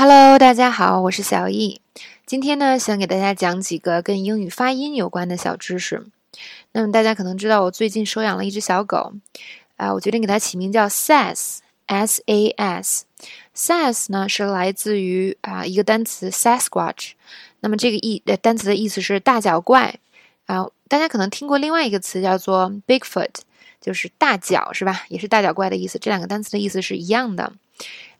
Hello，大家好，我是小易。今天呢，想给大家讲几个跟英语发音有关的小知识。那么大家可能知道，我最近收养了一只小狗，啊，我决定给它起名叫 Sas，S A S。Sass 呢是来自于啊一个单词 Sasquatch，那么这个意呃单词的意思是大脚怪啊。大家可能听过另外一个词叫做 Bigfoot，就是大脚是吧？也是大脚怪的意思。这两个单词的意思是一样的。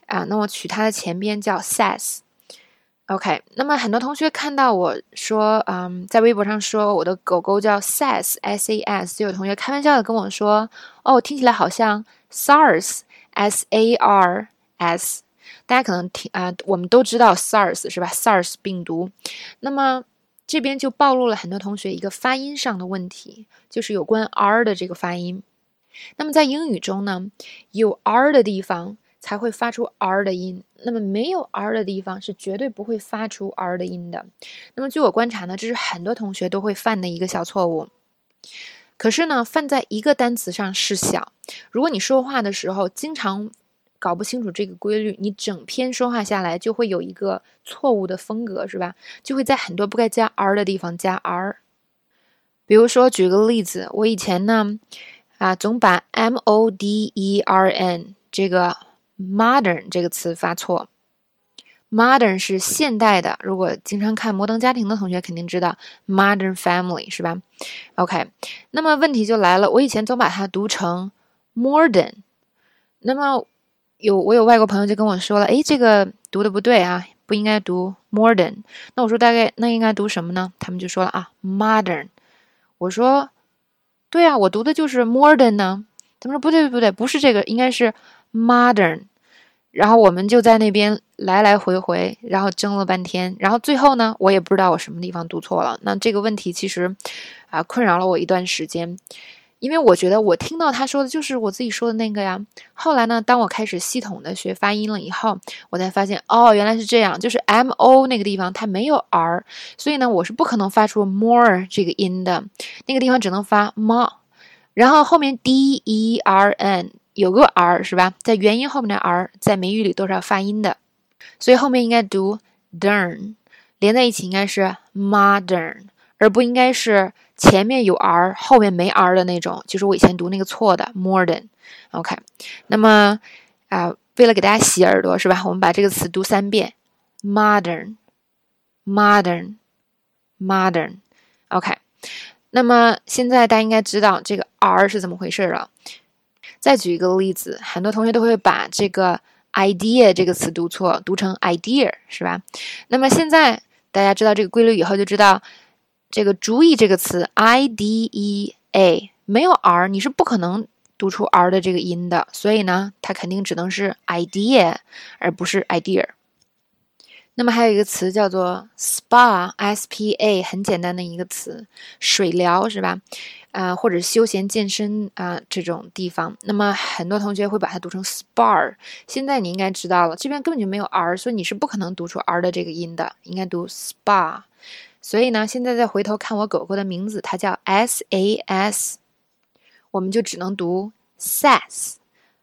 啊，那我取它的前边叫 Sass，OK。那么很多同学看到我说，嗯，在微博上说我的狗狗叫 Sass，S A S，就有同学开玩笑的跟我说，哦，听起来好像 SARS，S A R S。大家可能听啊，我们都知道 SARS 是吧？SARS 病毒。那么这边就暴露了很多同学一个发音上的问题，就是有关 R 的这个发音。那么在英语中呢，有 R 的地方。才会发出 r 的音，那么没有 r 的地方是绝对不会发出 r 的音的。那么据我观察呢，这是很多同学都会犯的一个小错误。可是呢，犯在一个单词上是小。如果你说话的时候经常搞不清楚这个规律，你整篇说话下来就会有一个错误的风格，是吧？就会在很多不该加 r 的地方加 r。比如说，举个例子，我以前呢，啊，总把 modern 这个。Modern 这个词发错，modern 是现代的。如果经常看《摩登家庭》的同学肯定知道 modern family 是吧？OK，那么问题就来了，我以前总把它读成 modern。那么有我有外国朋友就跟我说了，诶，这个读的不对啊，不应该读 modern。那我说大概那应该读什么呢？他们就说了啊，modern。我说对啊，我读的就是 modern 呢。他们说不对不对，不是这个，应该是。Modern，然后我们就在那边来来回回，然后争了半天，然后最后呢，我也不知道我什么地方读错了。那这个问题其实啊，困扰了我一段时间，因为我觉得我听到他说的就是我自己说的那个呀。后来呢，当我开始系统的学发音了以后，我才发现哦，原来是这样，就是 M O 那个地方它没有 R，所以呢，我是不可能发出 more 这个音的，那个地方只能发 M，然后后面 D E R N。有个 r 是吧？在元音后面的 r 在美语里都是要发音的，所以后面应该读 dern，连在一起应该是 modern，而不应该是前面有 r 后面没 r 的那种，就是我以前读那个错的 modern。OK，那么啊，为了给大家洗耳朵是吧？我们把这个词读三遍：modern，modern，modern。OK，那么现在大家应该知道这个 r 是怎么回事了。再举一个例子，很多同学都会把这个 idea 这个词读错，读成 idea，是吧？那么现在大家知道这个规律以后，就知道这个主意这个词 i d e a 没有 r，你是不可能读出 r 的这个音的，所以呢，它肯定只能是 idea，而不是 idea。那么还有一个词叫做 spa，s p a，很简单的一个词，水疗，是吧？啊，或者休闲健身啊这种地方，那么很多同学会把它读成 spa。现在你应该知道了，这边根本就没有 r，所以你是不可能读出 r 的这个音的，应该读 spa。所以呢，现在再回头看我狗狗的名字，它叫 s a s，我们就只能读 sas，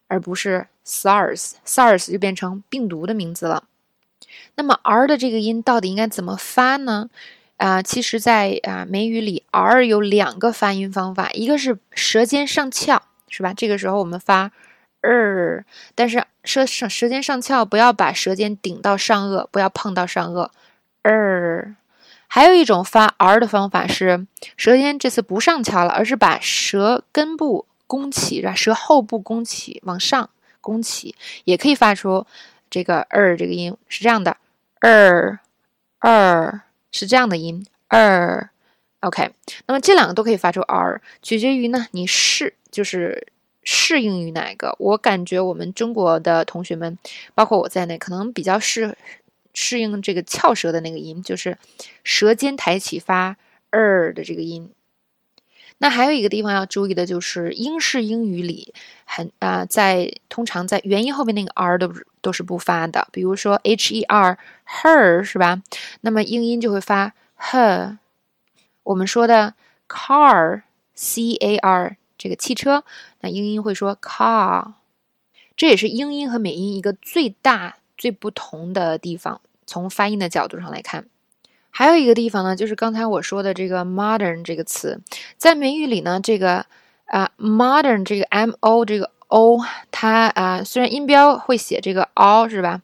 而不是 sars，sars 就变成病毒的名字了。那么 r 的这个音到底应该怎么发呢？啊，其实，在啊美语里，r 有两个发音方法，一个是舌尖上翘，是吧？这个时候我们发 r，但是舌上舌尖上翘，不要把舌尖顶到上颚，不要碰到上颚，er。还有一种发 r 的方法是，舌尖这次不上翘了，而是把舌根部弓起，是吧？舌后部弓起，往上弓起，也可以发出这个 r 这个音，是这样的，er，er。是这样的音，r，OK，那么这两个都可以发出 r，取决于呢你适就是适应于哪一个。我感觉我们中国的同学们，包括我在内，可能比较适适应这个翘舌的那个音，就是舌尖抬起发 r 的这个音。那还有一个地方要注意的就是英式英语里很啊，在通常在元音后面那个 r 都是。都是不发的，比如说 h e r her 是吧？那么英音就会发 her。我们说的 car c a r 这个汽车，那英音会说 car。这也是英音和美音一个最大最不同的地方。从发音的角度上来看，还有一个地方呢，就是刚才我说的这个 modern 这个词，在美语里呢，这个啊 modern 这个 m o 这个 o，它啊虽然音标会写这个 o 是吧？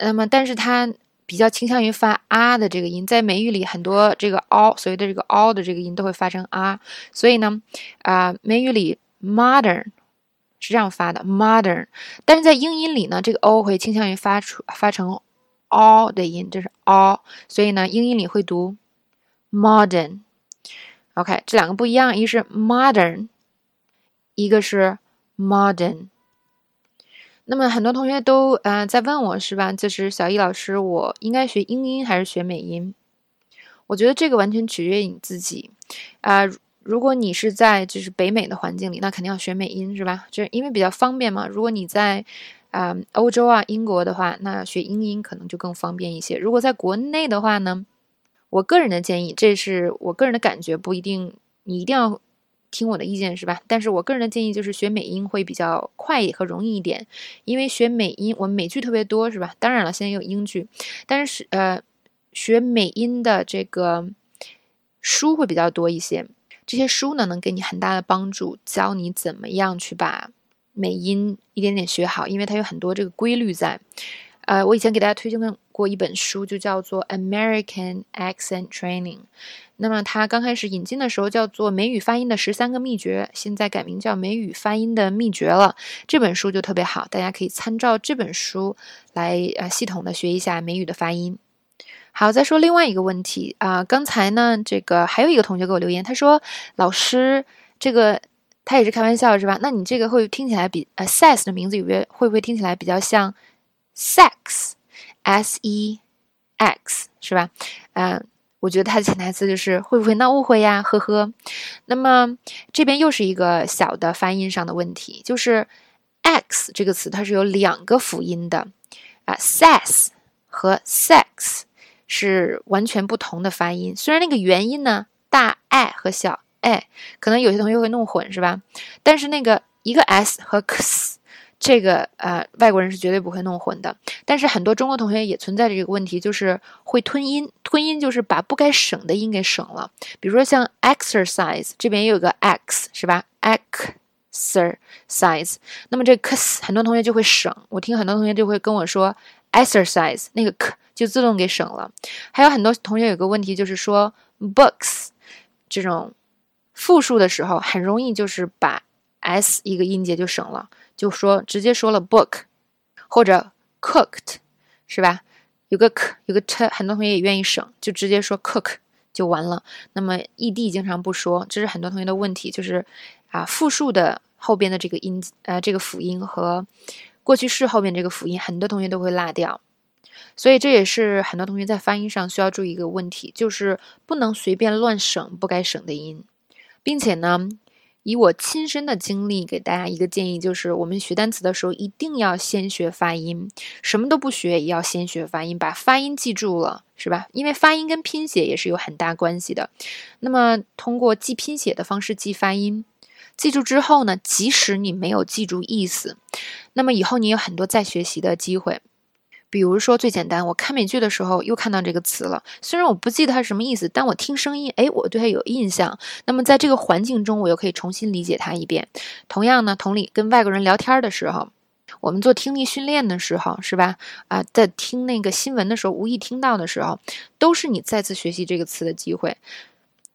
那么但是它比较倾向于发啊的这个音，在美语里很多这个 o 所谓的这个 o 的这个音都会发成啊，所以呢啊美语里 modern 是这样发的 modern，但是在英音里呢，这个 o 会倾向于发出发成。all 的音，这是 all，所以呢，英音里会读 modern。OK，这两个不一样，一是 modern，一个是 modern。那么很多同学都呃在问我是吧？就是小易老师，我应该学英音还是学美音？我觉得这个完全取决于你自己啊。如果你是在就是北美的环境里，那肯定要学美音是吧？就是因为比较方便嘛。如果你在啊，欧洲啊，英国的话，那学英音可能就更方便一些。如果在国内的话呢，我个人的建议，这是我个人的感觉，不一定你一定要听我的意见，是吧？但是我个人的建议就是学美音会比较快和容易一点，因为学美音我们美剧特别多，是吧？当然了，现在有英剧，但是呃，学美音的这个书会比较多一些，这些书呢能给你很大的帮助，教你怎么样去把。美音一点点学好，因为它有很多这个规律在。呃，我以前给大家推荐过一本书，就叫做《American Accent Training》。那么它刚开始引进的时候叫做《美语发音的十三个秘诀》，现在改名叫《美语发音的秘诀》了。这本书就特别好，大家可以参照这本书来呃系统的学一下美语的发音。好，再说另外一个问题啊，刚才呢这个还有一个同学给我留言，他说老师这个。他也是开玩笑是吧？那你这个会听起来比呃，sex 的名字有没有会不会听起来比较像 sex，s e x 是吧？嗯，我觉得它的潜台词就是会不会闹误会呀？呵呵。那么这边又是一个小的发音上的问题，就是 x 这个词它是有两个辅音的啊，sex 和 sex 是完全不同的发音。虽然那个元音呢，大 i 和小。i，，可能有些同学会弄混，是吧？但是那个一个 s 和 x，这个呃外国人是绝对不会弄混的。但是很多中国同学也存在着这个问题，就是会吞音。吞音就是把不该省的音给省了。比如说像 exercise 这边也有个 x，是吧？exercise，那么这个 x 很多同学就会省。我听很多同学就会跟我说 exercise 那个 k 就自动给省了。还有很多同学有个问题就是说 books 这种。复数的时候很容易就是把 s 一个音节就省了，就说直接说了 book 或者 cooked 是吧？有个 k 有个 t，很多同学也愿意省，就直接说 cook 就完了。那么 ed 经常不说，这是很多同学的问题，就是啊复数的后边的这个音呃这个辅音和过去式后面这个辅音，很多同学都会落掉。所以这也是很多同学在发音上需要注意一个问题，就是不能随便乱省不该省的音。并且呢，以我亲身的经历给大家一个建议，就是我们学单词的时候一定要先学发音，什么都不学也要先学发音，把发音记住了，是吧？因为发音跟拼写也是有很大关系的。那么通过记拼写的方式记发音，记住之后呢，即使你没有记住意思，那么以后你有很多再学习的机会。比如说最简单，我看美剧的时候又看到这个词了，虽然我不记得它是什么意思，但我听声音，哎，我对它有印象。那么在这个环境中，我又可以重新理解它一遍。同样呢，同理，跟外国人聊天的时候，我们做听力训练的时候，是吧？啊，在听那个新闻的时候，无意听到的时候，都是你再次学习这个词的机会。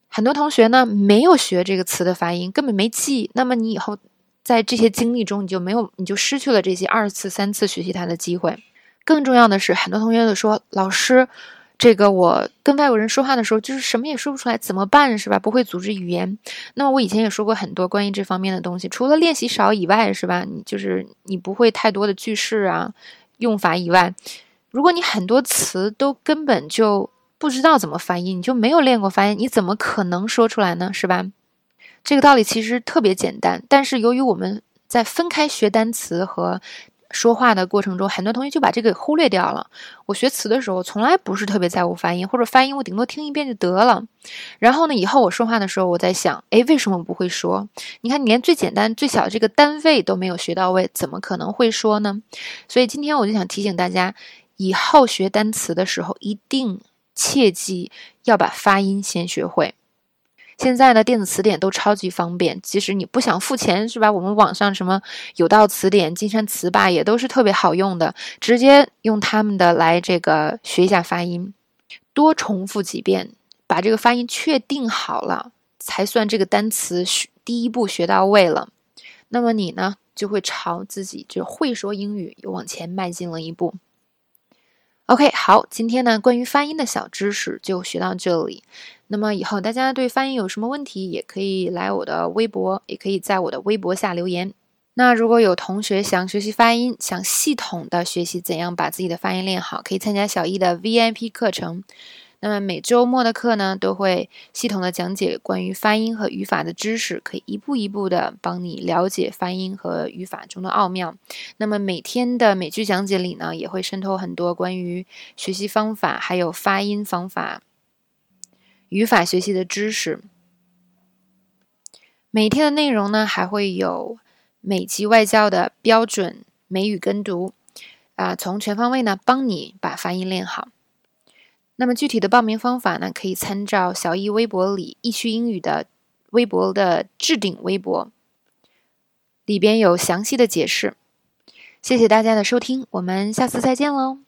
很多同学呢，没有学这个词的发音，根本没记。那么你以后在这些经历中，你就没有，你就失去了这些二次、三次学习它的机会。更重要的是，很多同学都说：“老师，这个我跟外国人说话的时候，就是什么也说不出来，怎么办？是吧？不会组织语言。那么我以前也说过很多关于这方面的东西，除了练习少以外，是吧？你就是你不会太多的句式啊、用法以外，如果你很多词都根本就不知道怎么发音，你就没有练过发音，你怎么可能说出来呢？是吧？这个道理其实特别简单，但是由于我们在分开学单词和说话的过程中，很多同学就把这个给忽略掉了。我学词的时候，从来不是特别在乎发音，或者发音我顶多听一遍就得了。然后呢，以后我说话的时候，我在想，哎，为什么不会说？你看，你连最简单、最小的这个单位都没有学到位，怎么可能会说呢？所以今天我就想提醒大家，以后学单词的时候，一定切记要把发音先学会。现在的电子词典都超级方便，即使你不想付钱，是吧？我们网上什么有道词典、金山词霸也都是特别好用的，直接用他们的来这个学一下发音，多重复几遍，把这个发音确定好了，才算这个单词学第一步学到位了。那么你呢，就会朝自己就会说英语又往前迈进了一步。OK，好，今天呢关于发音的小知识就学到这里。那么以后大家对发音有什么问题，也可以来我的微博，也可以在我的微博下留言。那如果有同学想学习发音，想系统的学习怎样把自己的发音练好，可以参加小易的 VIP 课程。那么每周末的课呢，都会系统的讲解关于发音和语法的知识，可以一步一步的帮你了解发音和语法中的奥妙。那么每天的每句讲解里呢，也会渗透很多关于学习方法，还有发音方法、语法学习的知识。每天的内容呢，还会有美籍外教的标准美语跟读，啊，从全方位呢帮你把发音练好。那么具体的报名方法呢，可以参照小易微博里易趣英语的微博的置顶微博，里边有详细的解释。谢谢大家的收听，我们下次再见喽。